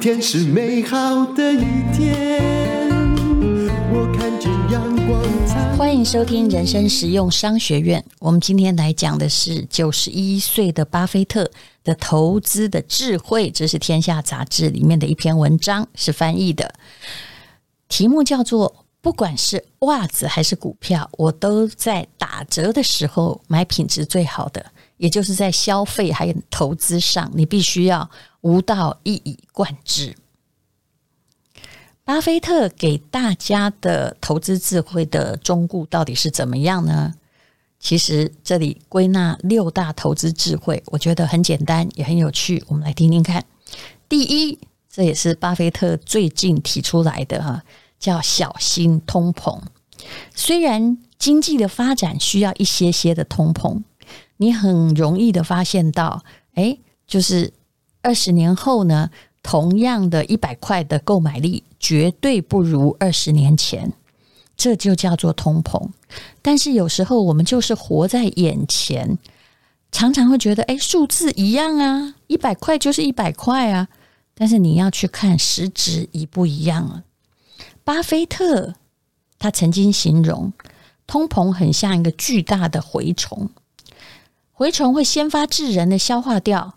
天是美好的一天。我看见阳光灿烂。欢迎收听人生实用商学院。我们今天来讲的是九十一岁的巴菲特的投资的智慧，这是《天下》杂志里面的一篇文章，是翻译的，题目叫做。不管是袜子还是股票，我都在打折的时候买品质最好的，也就是在消费还有投资上，你必须要无道一以贯之。巴菲特给大家的投资智慧的忠告到底是怎么样呢？其实这里归纳六大投资智慧，我觉得很简单，也很有趣，我们来听听看。第一，这也是巴菲特最近提出来的哈。叫小心通膨。虽然经济的发展需要一些些的通膨，你很容易的发现到，哎，就是二十年后呢，同样的一百块的购买力绝对不如二十年前，这就叫做通膨。但是有时候我们就是活在眼前，常常会觉得，哎，数字一样啊，一百块就是一百块啊，但是你要去看实质一不一样啊。巴菲特他曾经形容通膨很像一个巨大的蛔虫，蛔虫会先发制人的消化掉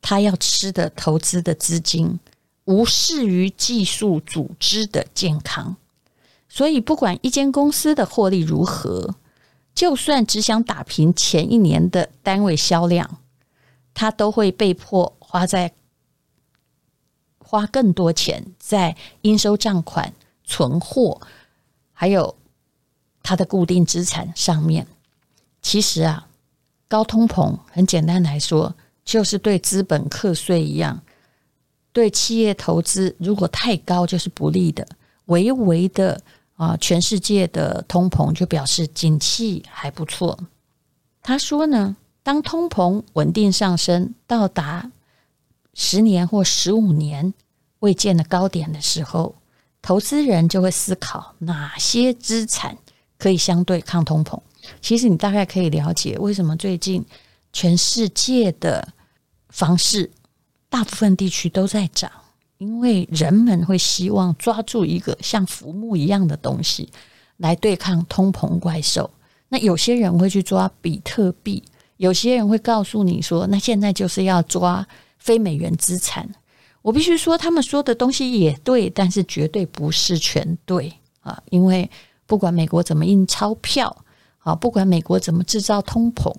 他要吃的投资的资金，无视于技术组织的健康。所以，不管一间公司的获利如何，就算只想打平前一年的单位销量，他都会被迫花在。花更多钱在应收账款、存货，还有它的固定资产上面。其实啊，高通膨很简单来说，就是对资本课税一样，对企业投资如果太高就是不利的。微微的啊，全世界的通膨就表示景气还不错。他说呢，当通膨稳定上升，到达十年或十五年未见的高点的时候，投资人就会思考哪些资产可以相对抗通膨。其实你大概可以了解为什么最近全世界的房市大部分地区都在涨，因为人们会希望抓住一个像浮木一样的东西来对抗通膨怪兽。那有些人会去抓比特币，有些人会告诉你说，那现在就是要抓非美元资产。我必须说，他们说的东西也对，但是绝对不是全对啊！因为不管美国怎么印钞票，好，不管美国怎么制造通膨，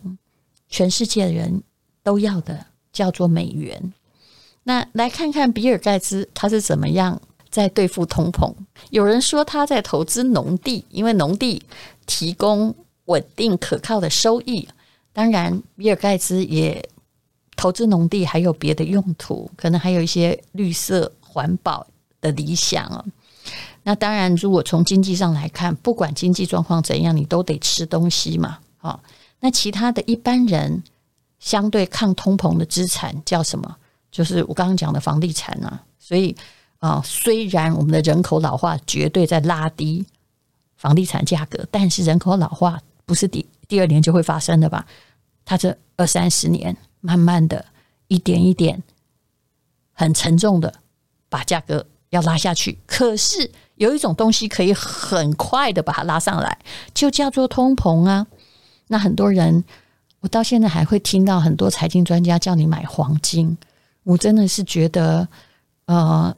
全世界的人都要的叫做美元。那来看看比尔盖茨他是怎么样在对付通膨。有人说他在投资农地，因为农地提供稳定可靠的收益。当然，比尔盖茨也。投资农地还有别的用途，可能还有一些绿色环保的理想啊。那当然，如果从经济上来看，不管经济状况怎样，你都得吃东西嘛。啊，那其他的一般人相对抗通膨的资产叫什么？就是我刚刚讲的房地产啊。所以啊，虽然我们的人口老化绝对在拉低房地产价格，但是人口老化不是第第二年就会发生的吧？它这二三十年。慢慢的，一点一点，很沉重的把价格要拉下去。可是有一种东西可以很快的把它拉上来，就叫做通膨啊。那很多人，我到现在还会听到很多财经专家叫你买黄金。我真的是觉得，呃，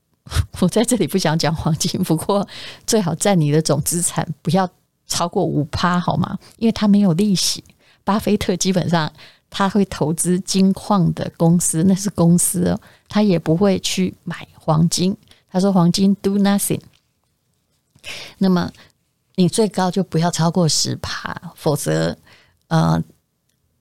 我在这里不想讲黄金，不过最好占你的总资产不要超过五趴，好吗？因为它没有利息。巴菲特基本上。他会投资金矿的公司，那是公司哦，他也不会去买黄金。他说黄金 do nothing。那么你最高就不要超过十趴，否则，呃，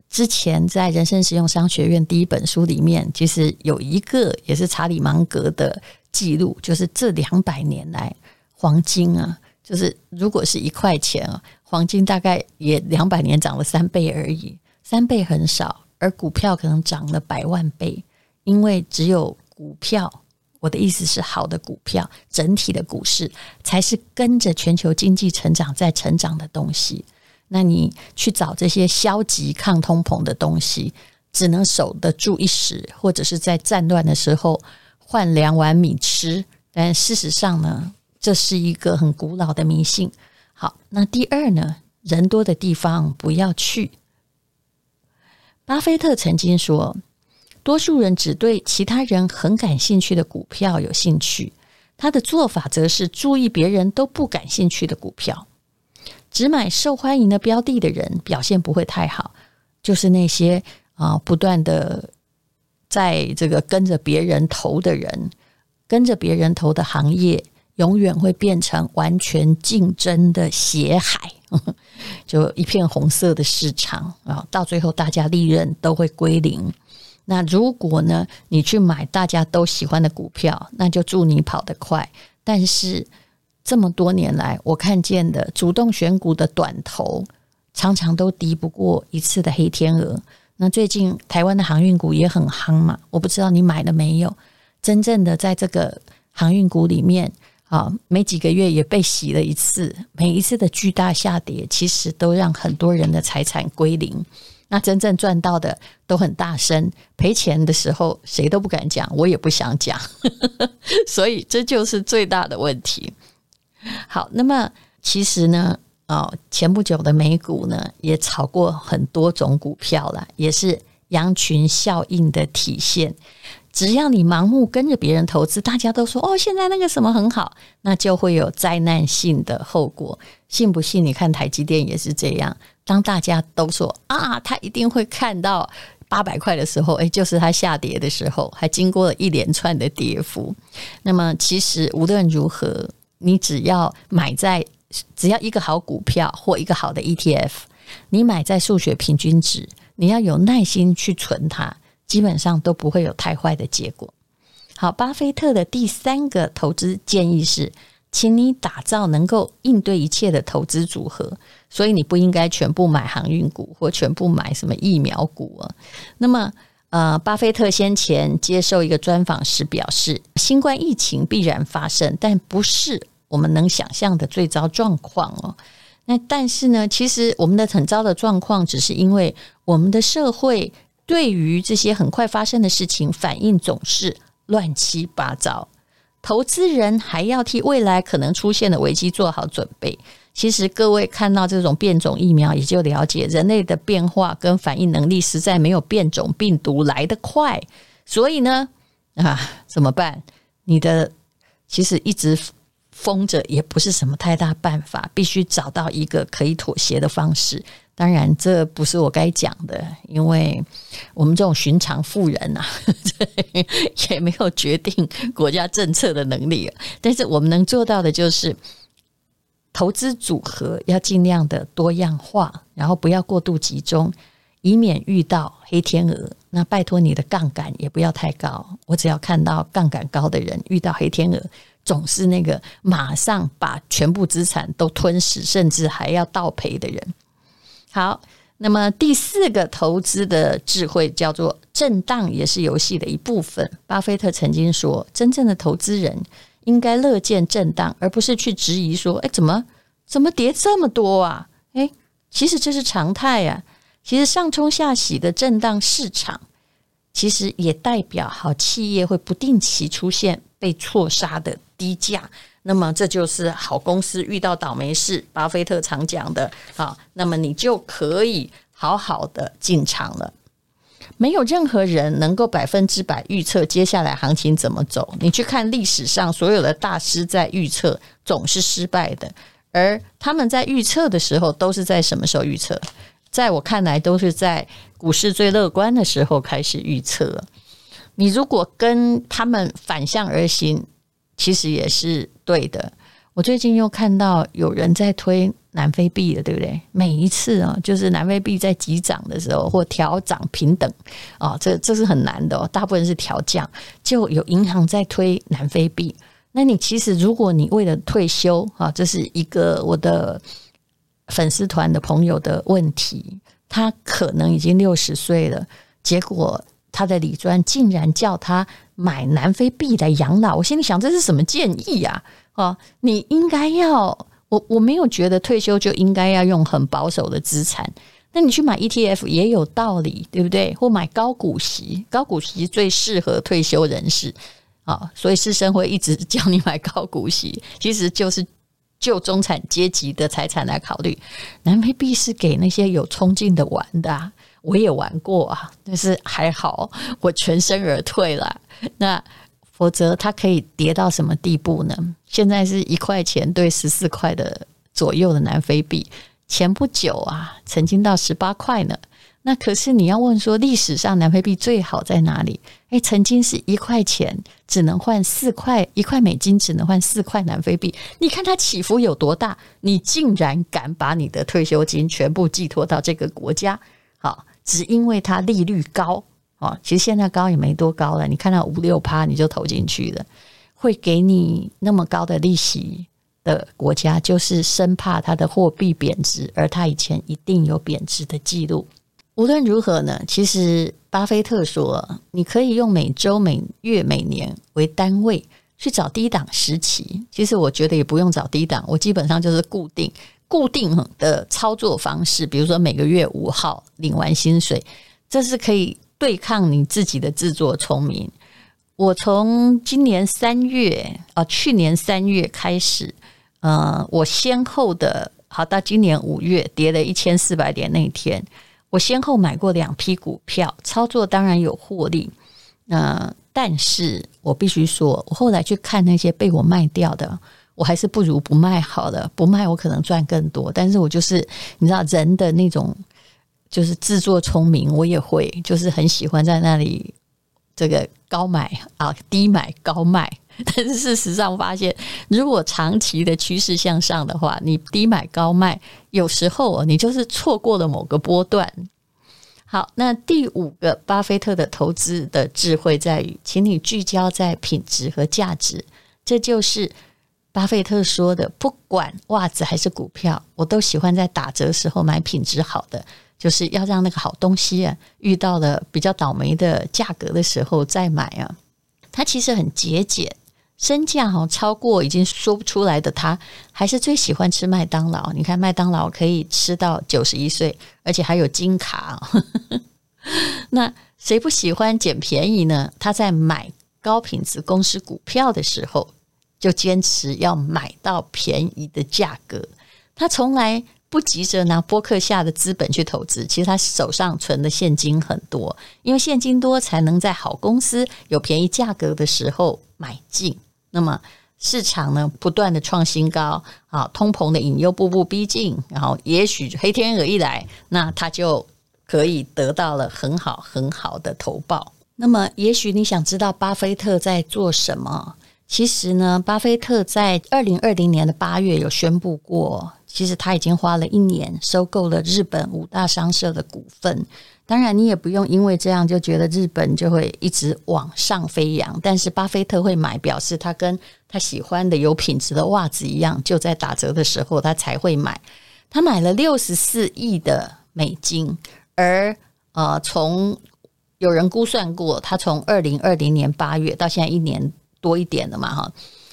之前在人生实用商学院第一本书里面，其实有一个也是查理芒格的记录，就是这两百年来黄金啊，就是如果是一块钱啊，黄金大概也两百年涨了三倍而已。三倍很少，而股票可能涨了百万倍，因为只有股票，我的意思是好的股票，整体的股市才是跟着全球经济成长在成长的东西。那你去找这些消极抗通膨的东西，只能守得住一时，或者是在战乱的时候换两碗米吃。但事实上呢，这是一个很古老的迷信。好，那第二呢，人多的地方不要去。巴菲特曾经说，多数人只对其他人很感兴趣的股票有兴趣，他的做法则是注意别人都不感兴趣的股票。只买受欢迎的标的的人表现不会太好，就是那些啊不断的在这个跟着别人投的人。跟着别人投的行业，永远会变成完全竞争的血海，就一片红色的市场啊！到最后，大家利润都会归零。那如果呢，你去买大家都喜欢的股票，那就祝你跑得快。但是这么多年来，我看见的主动选股的短头，常常都敌不过一次的黑天鹅。那最近台湾的航运股也很夯嘛，我不知道你买了没有？真正的在这个航运股里面，啊，没几个月也被洗了一次。每一次的巨大下跌，其实都让很多人的财产归零。那真正赚到的都很大声，赔钱的时候谁都不敢讲，我也不想讲。所以这就是最大的问题。好，那么其实呢，哦，前不久的美股呢也炒过很多种股票了，也是羊群效应的体现。只要你盲目跟着别人投资，大家都说哦，现在那个什么很好，那就会有灾难性的后果。信不信？你看台积电也是这样。当大家都说啊，他一定会看到八百块的时候，诶，就是它下跌的时候，还经过了一连串的跌幅。那么，其实无论如何，你只要买在只要一个好股票或一个好的 ETF，你买在数学平均值，你要有耐心去存它。基本上都不会有太坏的结果。好，巴菲特的第三个投资建议是，请你打造能够应对一切的投资组合。所以你不应该全部买航运股或全部买什么疫苗股啊。那么，呃，巴菲特先前接受一个专访时表示，新冠疫情必然发生，但不是我们能想象的最糟状况哦。那但是呢，其实我们的很糟的状况，只是因为我们的社会。对于这些很快发生的事情，反应总是乱七八糟。投资人还要替未来可能出现的危机做好准备。其实各位看到这种变种疫苗，也就了解人类的变化跟反应能力实在没有变种病毒来得快。所以呢，啊，怎么办？你的其实一直封着也不是什么太大办法，必须找到一个可以妥协的方式。当然，这不是我该讲的，因为我们这种寻常富人啊，也没有决定国家政策的能力。但是我们能做到的就是，投资组合要尽量的多样化，然后不要过度集中，以免遇到黑天鹅。那拜托你的杠杆也不要太高。我只要看到杠杆高的人遇到黑天鹅，总是那个马上把全部资产都吞噬，甚至还要倒赔的人。好，那么第四个投资的智慧叫做震荡，也是游戏的一部分。巴菲特曾经说，真正的投资人应该乐见震荡，而不是去质疑说，哎，怎么怎么跌这么多啊？哎，其实这是常态啊。其实上冲下洗的震荡市场，其实也代表好企业会不定期出现被错杀的低价。那么这就是好公司遇到倒霉事，巴菲特常讲的啊。那么你就可以好好的进场了。没有任何人能够百分之百预测接下来行情怎么走。你去看历史上所有的大师在预测总是失败的，而他们在预测的时候都是在什么时候预测？在我看来，都是在股市最乐观的时候开始预测。你如果跟他们反向而行，其实也是对的。我最近又看到有人在推南非币了，对不对？每一次啊，就是南非币在急涨的时候或调涨平等啊，这这是很难的哦。大部分是调降，就有银行在推南非币。那你其实如果你为了退休啊，这是一个我的粉丝团的朋友的问题，他可能已经六十岁了，结果。他的理专竟然叫他买南非币来养老，我心里想这是什么建议呀？哦，你应该要我我没有觉得退休就应该要用很保守的资产，那你去买 ETF 也有道理，对不对？或买高股息，高股息最适合退休人士。啊，所以师生会一直 叫你买高股息，其实就是就中产阶级的财产来考虑。南非币是给那些有冲劲的玩的啊，我也玩过啊，但是还好，我全身而退了。那否则它可以跌到什么地步呢？现在是一块钱兑十四块的左右的南非币，前不久啊，曾经到十八块呢。那可是你要问说，历史上南非币最好在哪里？诶，曾经是一块钱只能换四块，一块美金只能换四块南非币。你看它起伏有多大？你竟然敢把你的退休金全部寄托到这个国家？好，只因为它利率高啊！其实现在高也没多高了，你看到五六趴你就投进去了，会给你那么高的利息的国家，就是生怕它的货币贬值，而它以前一定有贬值的记录。无论如何呢，其实巴菲特说，你可以用每周、每月、每年为单位去找低档时期。其实我觉得也不用找低档，我基本上就是固定、固定的操作方式。比如说每个月五号领完薪水，这是可以对抗你自己的自作聪明。我从今年三月啊，去年三月开始，呃，我先后的，好到今年五月跌了一千四百点那一天。我先后买过两批股票，操作当然有获利。呃，但是我必须说，我后来去看那些被我卖掉的，我还是不如不卖好了。不卖我可能赚更多，但是我就是你知道人的那种就是自作聪明，我也会就是很喜欢在那里这个高买啊，低买高卖。但是事实上发现，如果长期的趋势向上的话，你低买高卖，有时候你就是错过了某个波段。好，那第五个巴菲特的投资的智慧在于，请你聚焦在品质和价值。这就是巴菲特说的，不管袜子还是股票，我都喜欢在打折时候买品质好的，就是要让那个好东西啊，遇到了比较倒霉的价格的时候再买啊。他其实很节俭。身价哈超过已经说不出来的他，还是最喜欢吃麦当劳。你看麦当劳可以吃到九十一岁，而且还有金卡。那谁不喜欢捡便宜呢？他在买高品质公司股票的时候，就坚持要买到便宜的价格。他从来不急着拿波克下的资本去投资，其实他手上存的现金很多，因为现金多才能在好公司有便宜价格的时候买进。那么市场呢，不断的创新高，啊，通膨的引诱步步逼近，然后也许黑天鹅一来，那它就可以得到了很好很好的投报。那么，也许你想知道巴菲特在做什么？其实呢，巴菲特在二零二零年的八月有宣布过，其实他已经花了一年收购了日本五大商社的股份。当然，你也不用因为这样就觉得日本就会一直往上飞扬。但是，巴菲特会买，表示他跟他喜欢的有品质的袜子一样，就在打折的时候他才会买。他买了六十四亿的美金，而呃，从有人估算过，他从二零二零年八月到现在一年多一点了嘛，哈。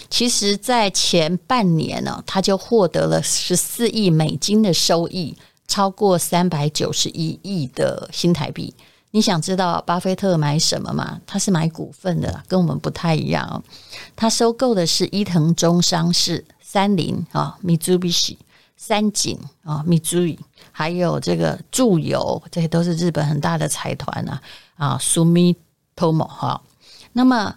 其实，在前半年呢，他就获得了十四亿美金的收益。超过三百九十一亿的新台币，你想知道巴菲特买什么吗？他是买股份的，跟我们不太一样。他收购的是伊藤忠商事、三菱啊、Mitsubishi、三井啊、Mitsui，还有这个住友，这些都是日本很大的财团啊啊，Sumitomo 哈。那么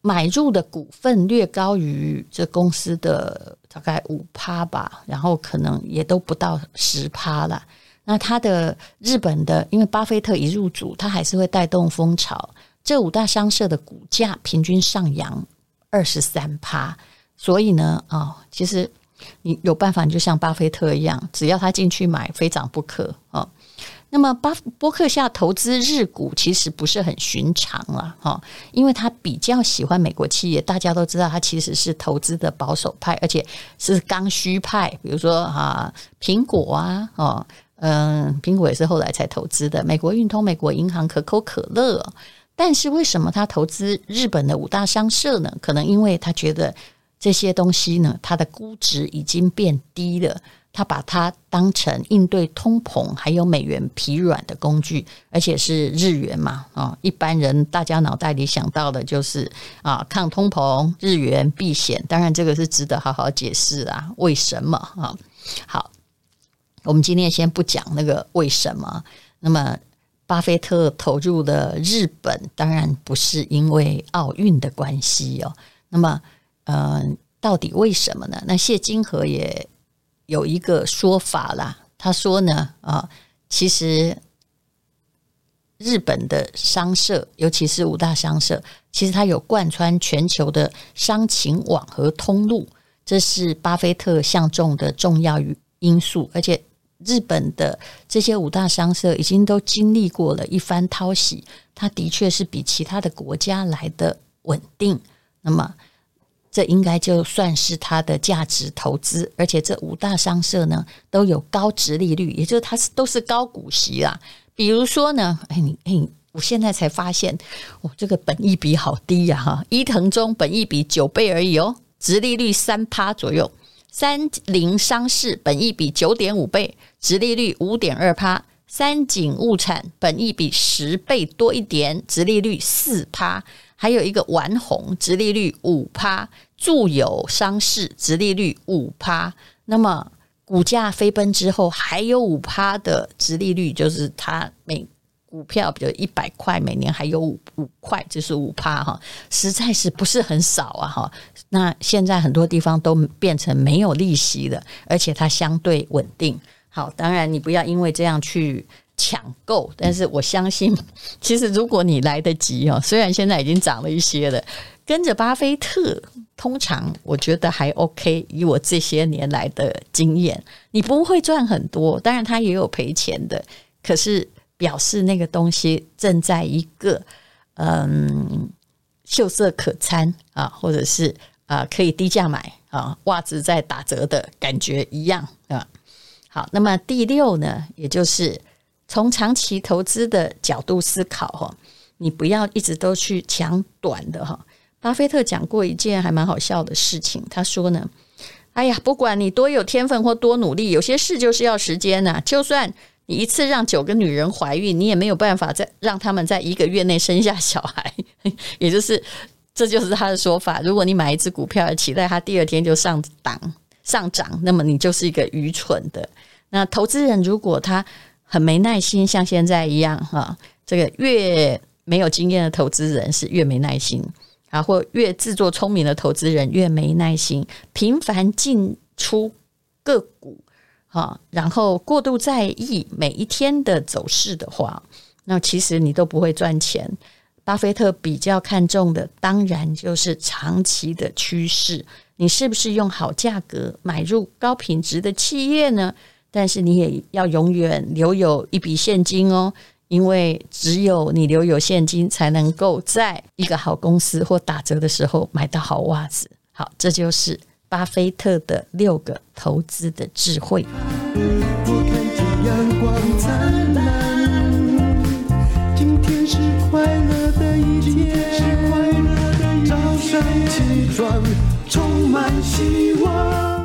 买入的股份略高于这公司的。大概五趴吧，然后可能也都不到十趴了。那他的日本的，因为巴菲特一入主，他还是会带动风潮。这五大商社的股价平均上扬二十三趴，所以呢，哦，其实你有办法，你就像巴菲特一样，只要他进去买，非涨不可啊。那么巴伯克夏投资日股其实不是很寻常了哈，因为他比较喜欢美国企业，大家都知道他其实是投资的保守派，而且是刚需派。比如说哈，苹果啊，哦，嗯，苹果也是后来才投资的，美国运通、美国银行、可口可乐。但是为什么他投资日本的五大商社呢？可能因为他觉得这些东西呢，它的估值已经变低了。他把它当成应对通膨还有美元疲软的工具，而且是日元嘛啊，一般人大家脑袋里想到的就是啊抗通膨、日元避险，当然这个是值得好好解释啊，为什么啊？好，我们今天先不讲那个为什么。那么，巴菲特投入的日本，当然不是因为奥运的关系哦。那么，嗯、呃，到底为什么呢？那谢金河也。有一个说法啦，他说呢，啊，其实日本的商社，尤其是五大商社，其实它有贯穿全球的商情网和通路，这是巴菲特相中的重要因素。而且，日本的这些五大商社已经都经历过了一番淘洗，它的确是比其他的国家来的稳定。那么，这应该就算是它的价值投资，而且这五大商社呢都有高殖利率，也就是它是都是高股息啦。比如说呢，哎你哎，我现在才发现，我、这个本益比好低呀哈！伊藤忠本益比九倍而已哦，殖利率三趴左右；三菱商事本益比九点五倍，殖利率五点二趴；三井物产本益比十倍多一点，殖利率四趴。还有一个丸红，殖利率五趴，住友商事殖利率五趴，那么股价飞奔之后，还有五趴的殖利率，就是它每股票比如一百块，每年还有五五块，就是五趴哈，实在是不是很少啊哈。那现在很多地方都变成没有利息了，而且它相对稳定。好，当然你不要因为这样去。抢购，但是我相信，其实如果你来得及哦，虽然现在已经涨了一些了，跟着巴菲特，通常我觉得还 OK。以我这些年来的经验，你不会赚很多，当然他也有赔钱的，可是表示那个东西正在一个嗯秀色可餐啊，或者是啊可以低价买啊，袜子在打折的感觉一样啊。好，那么第六呢，也就是。从长期投资的角度思考哈，你不要一直都去抢短的哈。巴菲特讲过一件还蛮好笑的事情，他说呢：“哎呀，不管你多有天分或多努力，有些事就是要时间呐。就算你一次让九个女人怀孕，你也没有办法再让他们在一个月内生下小孩。也就是，这就是他的说法。如果你买一只股票，期待它第二天就上档上涨，那么你就是一个愚蠢的。那投资人如果他。很没耐心，像现在一样哈。这个越没有经验的投资人是越没耐心啊，或越自作聪明的投资人越没耐心。频繁进出个股哈，然后过度在意每一天的走势的话，那其实你都不会赚钱。巴菲特比较看重的，当然就是长期的趋势。你是不是用好价格买入高品质的企业呢？但是你也要永远留有一笔现金哦，因为只有你留有现金，才能够在一个好公司或打折的时候买到好袜子。好，这就是巴菲特的六个投资的智慧。我看见阳光灿烂，今天是快乐的一天，早上起床充满希望。